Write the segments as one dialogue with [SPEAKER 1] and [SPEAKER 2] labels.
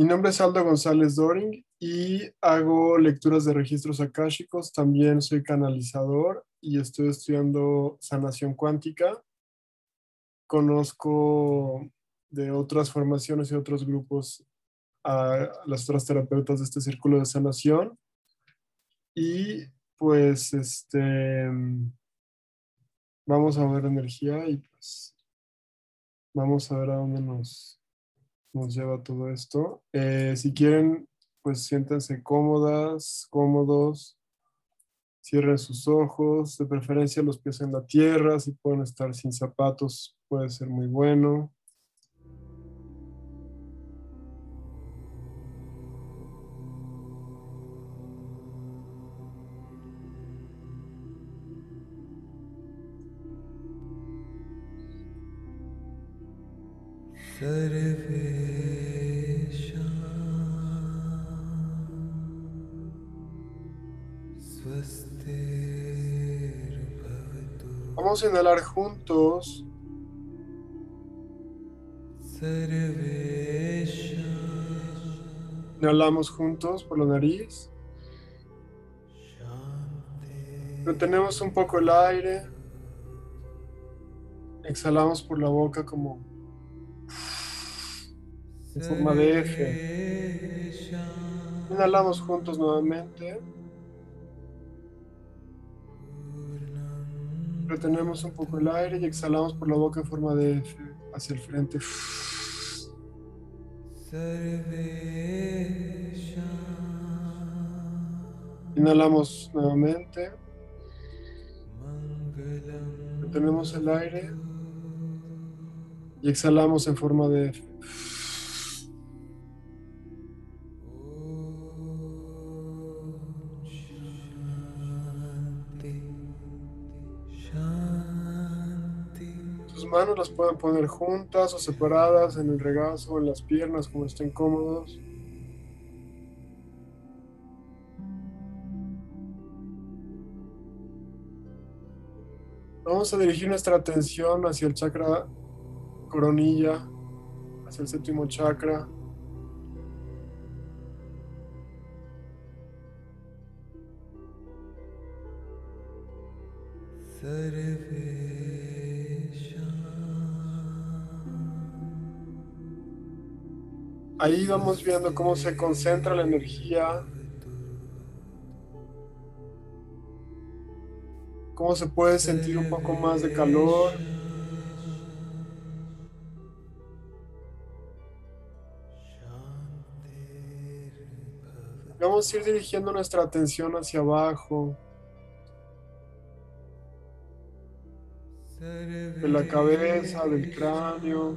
[SPEAKER 1] mi nombre es Aldo González Doring y hago lecturas de registros akáshicos. También soy canalizador y estoy estudiando sanación cuántica. Conozco de otras formaciones y otros grupos a las otras terapeutas de este círculo de sanación. Y pues este vamos a ver energía y pues vamos a ver a dónde nos, nos lleva todo esto. Eh, si quieren, pues siéntense cómodas, cómodos. Cierren sus ojos, de preferencia los pies en la tierra, si pueden estar sin zapatos puede ser muy bueno. Vamos a inhalar juntos. Inhalamos juntos por la nariz. Retenemos un poco el aire. Exhalamos por la boca como en forma de F. Inhalamos juntos nuevamente. Retenemos un poco el aire y exhalamos por la boca en forma de F hacia el frente. Inhalamos nuevamente. Retenemos el aire y exhalamos en forma de F. manos las pueden poner juntas o separadas en el regazo, en las piernas, como estén cómodos. Vamos a dirigir nuestra atención hacia el chakra coronilla, hacia el séptimo chakra. Ahí vamos viendo cómo se concentra la energía, cómo se puede sentir un poco más de calor. Vamos a ir dirigiendo nuestra atención hacia abajo, de la cabeza, del cráneo,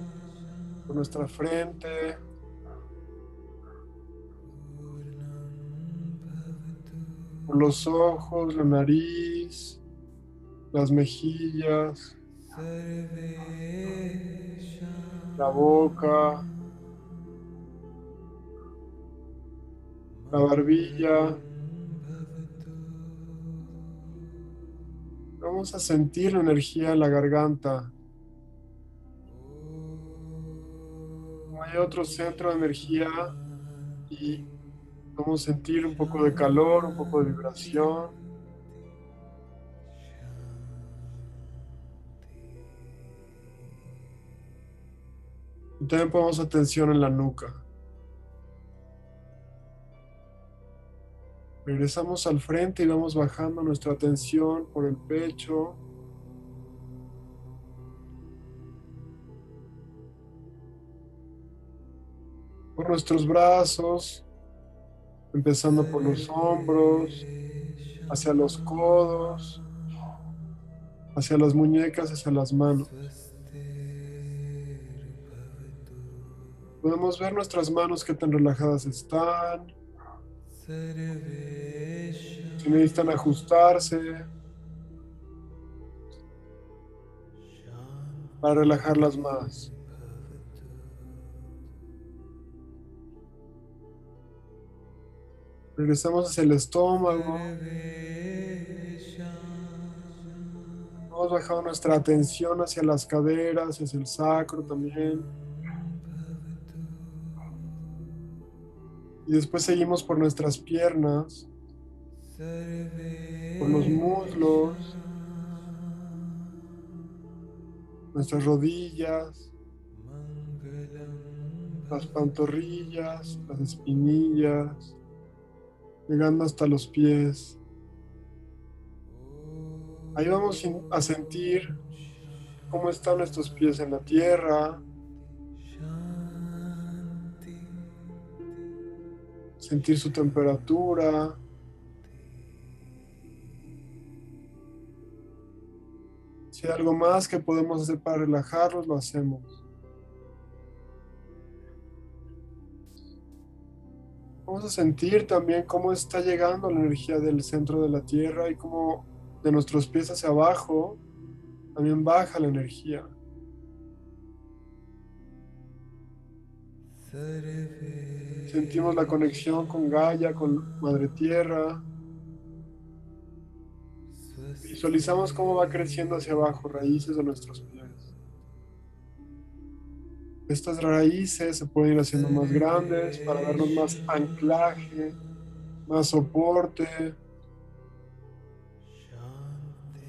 [SPEAKER 1] por nuestra frente. Los ojos, la nariz, las mejillas, la boca, la barbilla. Vamos a sentir la energía en la garganta. Hay otro centro de energía y Vamos a sentir un poco de calor, un poco de vibración. También ponemos atención en la nuca. Regresamos al frente y vamos bajando nuestra atención por el pecho. Por nuestros brazos empezando por los hombros, hacia los codos, hacia las muñecas, hacia las manos. Podemos ver nuestras manos que tan relajadas están. Si necesitan ajustarse para relajarlas más. Regresamos hacia el estómago. Hemos bajado nuestra atención hacia las caderas, hacia el sacro también. Y después seguimos por nuestras piernas, por los muslos, nuestras rodillas, las pantorrillas, las espinillas llegando hasta los pies. Ahí vamos a sentir cómo están nuestros pies en la tierra. Sentir su temperatura. Si hay algo más que podemos hacer para relajarlos, lo hacemos. Vamos a sentir también cómo está llegando la energía del centro de la Tierra y cómo de nuestros pies hacia abajo también baja la energía. Sentimos la conexión con Gaia, con Madre Tierra. Visualizamos cómo va creciendo hacia abajo raíces de nuestros pies. Estas raíces se pueden ir haciendo más grandes para darnos más anclaje, más soporte,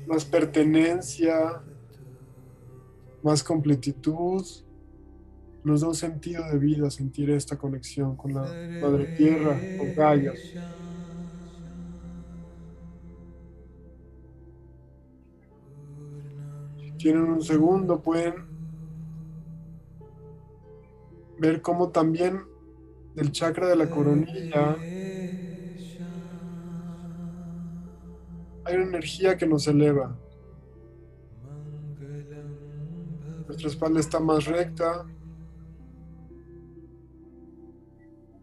[SPEAKER 1] más pertenencia, más completitud. Nos da un sentido de vida sentir esta conexión con la Madre Tierra, con Gaia. Si tienen un segundo, pueden ver cómo también del chakra de la coronilla hay una energía que nos eleva. Nuestra espalda está más recta.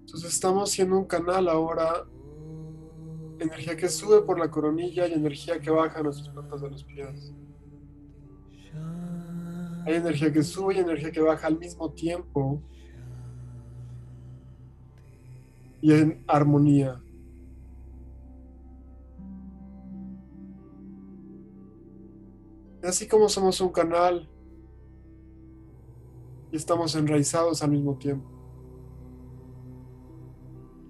[SPEAKER 1] Entonces estamos siendo un canal ahora. Energía que sube por la coronilla y energía que baja a nuestras plantas de los pies. Hay energía que sube y energía que baja al mismo tiempo. Y en armonía. Así como somos un canal y estamos enraizados al mismo tiempo.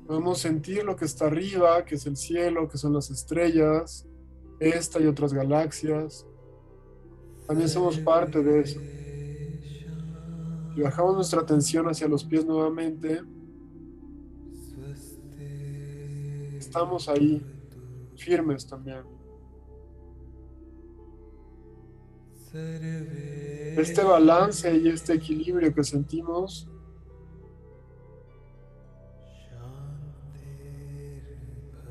[SPEAKER 1] Podemos sentir lo que está arriba, que es el cielo, que son las estrellas, esta y otras galaxias. También somos parte de eso. Y bajamos nuestra atención hacia los pies nuevamente. Estamos ahí, firmes también. Este balance y este equilibrio que sentimos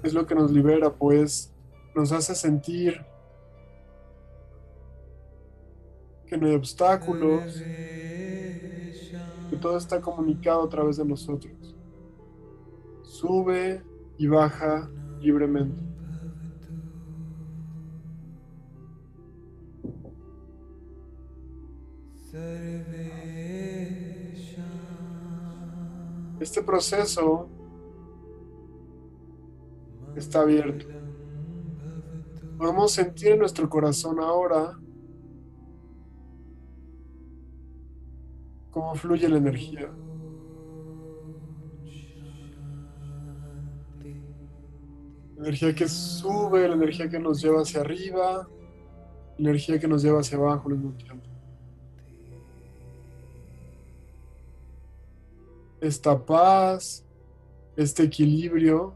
[SPEAKER 1] es lo que nos libera, pues nos hace sentir que no hay obstáculos, que todo está comunicado a través de nosotros. Sube y baja libremente. Este proceso está abierto. Podemos sentir en nuestro corazón ahora cómo fluye la energía. Energía que sube, la energía que nos lleva hacia arriba, energía que nos lleva hacia abajo al mismo tiempo. esta paz, este equilibrio.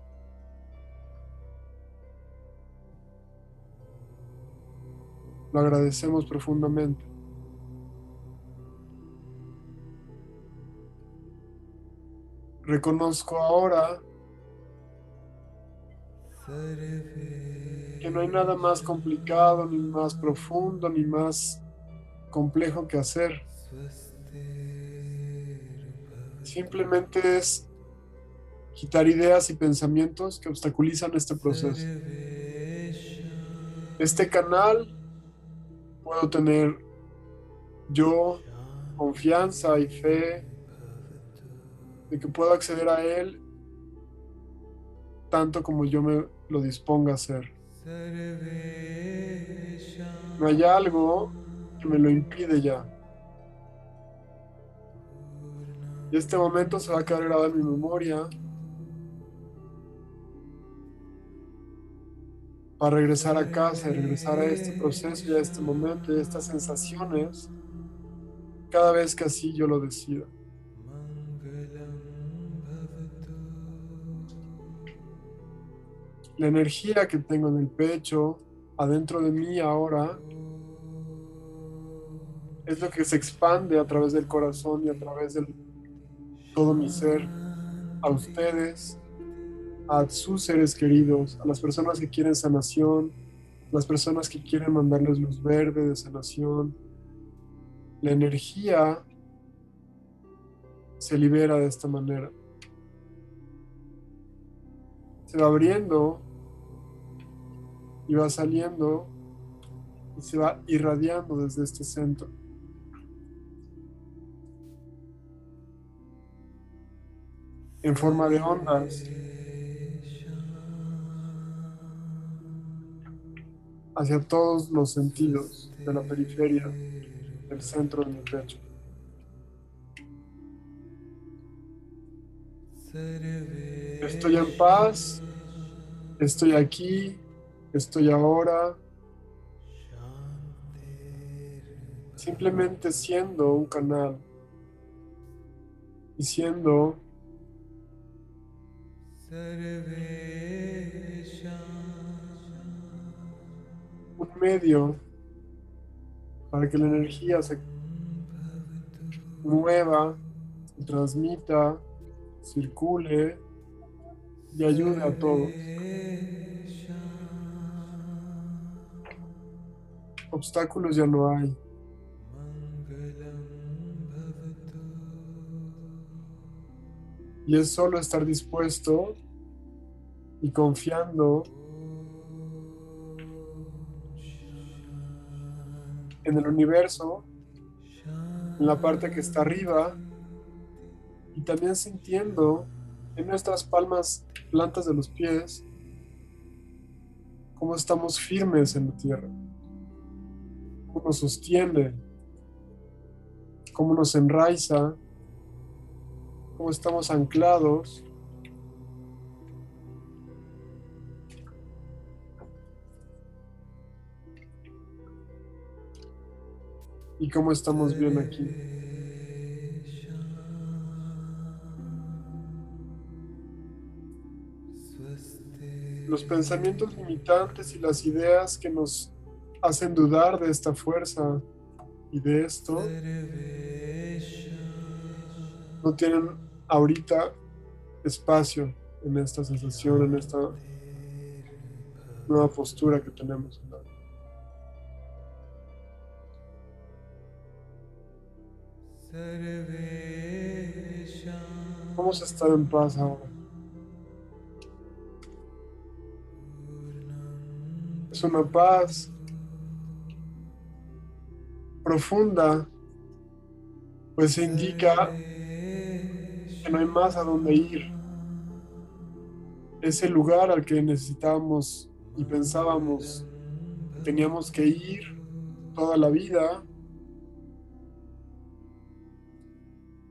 [SPEAKER 1] Lo agradecemos profundamente. Reconozco ahora que no hay nada más complicado, ni más profundo, ni más complejo que hacer. Simplemente es quitar ideas y pensamientos que obstaculizan este proceso. Este canal puedo tener yo confianza y fe de que puedo acceder a él tanto como yo me lo disponga a hacer. No hay algo que me lo impide ya. Y este momento se va a quedar grabado en mi memoria para regresar a casa, regresar a este proceso y a este momento y a estas sensaciones cada vez que así yo lo decida. La energía que tengo en el pecho, adentro de mí ahora, es lo que se expande a través del corazón y a través de todo mi ser, a ustedes, a sus seres queridos, a las personas que quieren sanación, las personas que quieren mandarles luz verde de sanación. La energía se libera de esta manera. Se va abriendo y va saliendo y se va irradiando desde este centro. En forma de ondas hacia todos los sentidos de la periferia del centro de mi pecho. Estoy en paz, estoy aquí, estoy ahora, simplemente siendo un canal. Y siendo un medio para que la energía se mueva, se transmita, circule y ayude a todos. Obstáculos ya no hay. Y es solo estar dispuesto y confiando en el universo, en la parte que está arriba, y también sintiendo en nuestras palmas, plantas de los pies, cómo estamos firmes en la tierra, cómo nos sostiene, cómo nos enraiza, cómo estamos anclados y cómo estamos bien aquí. Los pensamientos limitantes y las ideas que nos hacen dudar de esta fuerza y de esto no tienen ahorita espacio en esta sensación, en esta nueva postura que tenemos. Vamos a estar en paz ahora. Es una paz profunda, pues indica que no hay más a dónde ir. Ese lugar al que necesitábamos y pensábamos teníamos que ir toda la vida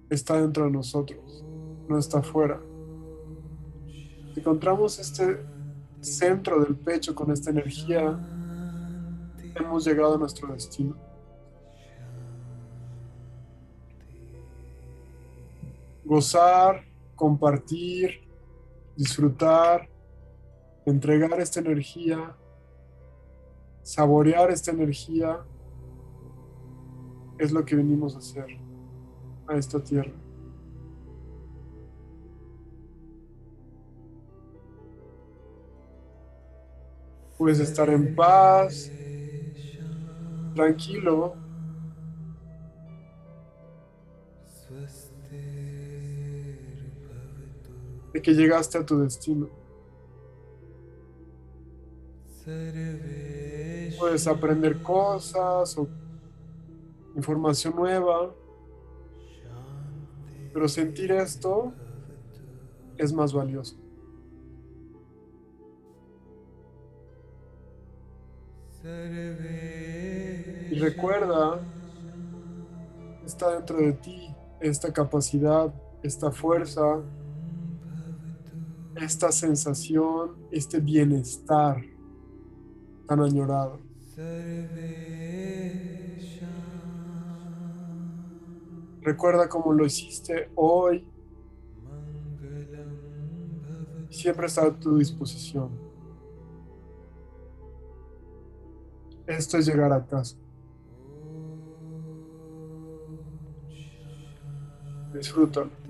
[SPEAKER 1] está dentro de nosotros, no está afuera. Encontramos este centro del pecho con esta energía, hemos llegado a nuestro destino. Gozar, compartir, disfrutar, entregar esta energía, saborear esta energía, es lo que venimos a hacer a esta tierra. Puedes estar en paz, tranquilo. De que llegaste a tu destino. Puedes aprender cosas o información nueva. Pero sentir esto es más valioso. Y recuerda, está dentro de ti esta capacidad, esta fuerza, esta sensación, este bienestar tan añorado. Recuerda cómo lo hiciste hoy. Siempre está a tu disposición. Esto es llegar a casa. Disfrútalo.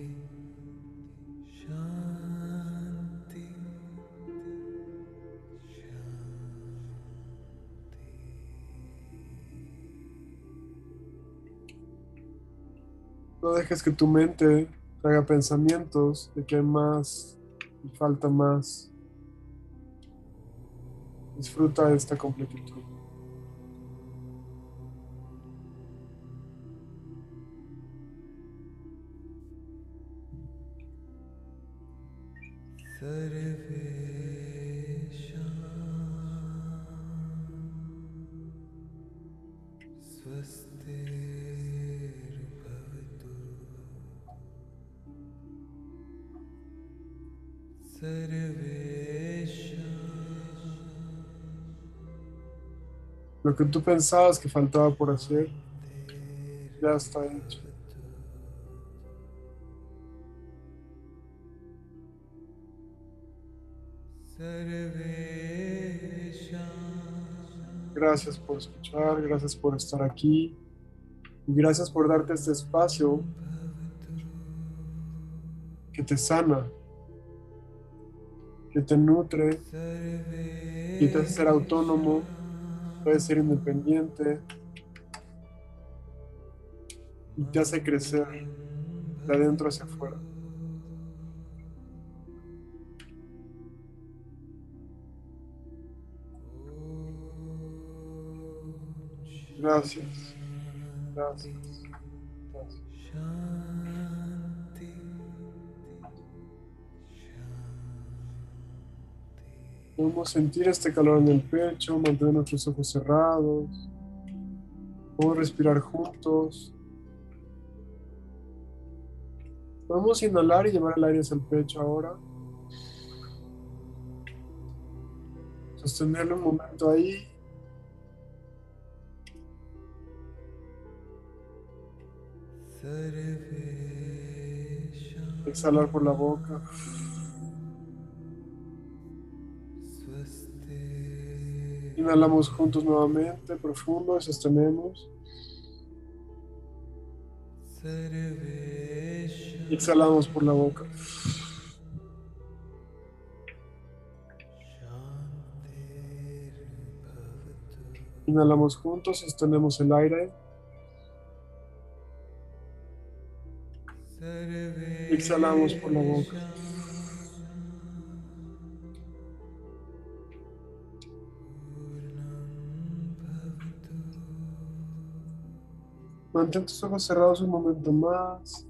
[SPEAKER 1] Dejes que tu mente traiga pensamientos de que hay más y falta más. Disfruta esta completitud. Lo que tú pensabas que faltaba por hacer, ya está hecho. Gracias por escuchar, gracias por estar aquí y gracias por darte este espacio que te sana, que te nutre y te hace ser autónomo, puedes ser independiente y te hace crecer de adentro hacia afuera. Gracias. Gracias. Gracias. Podemos sentir este calor en el pecho, mantener nuestros ojos cerrados. Podemos respirar juntos. Podemos inhalar y llevar el aire hacia el pecho ahora. Sostenerlo un momento ahí Exhalar por la boca. Inhalamos juntos nuevamente, profundo, sostenemos. Exhalamos por la boca. Inhalamos juntos, sostenemos el aire. Exhalamos por la boca. Mantén tus ojos cerrados un momento más.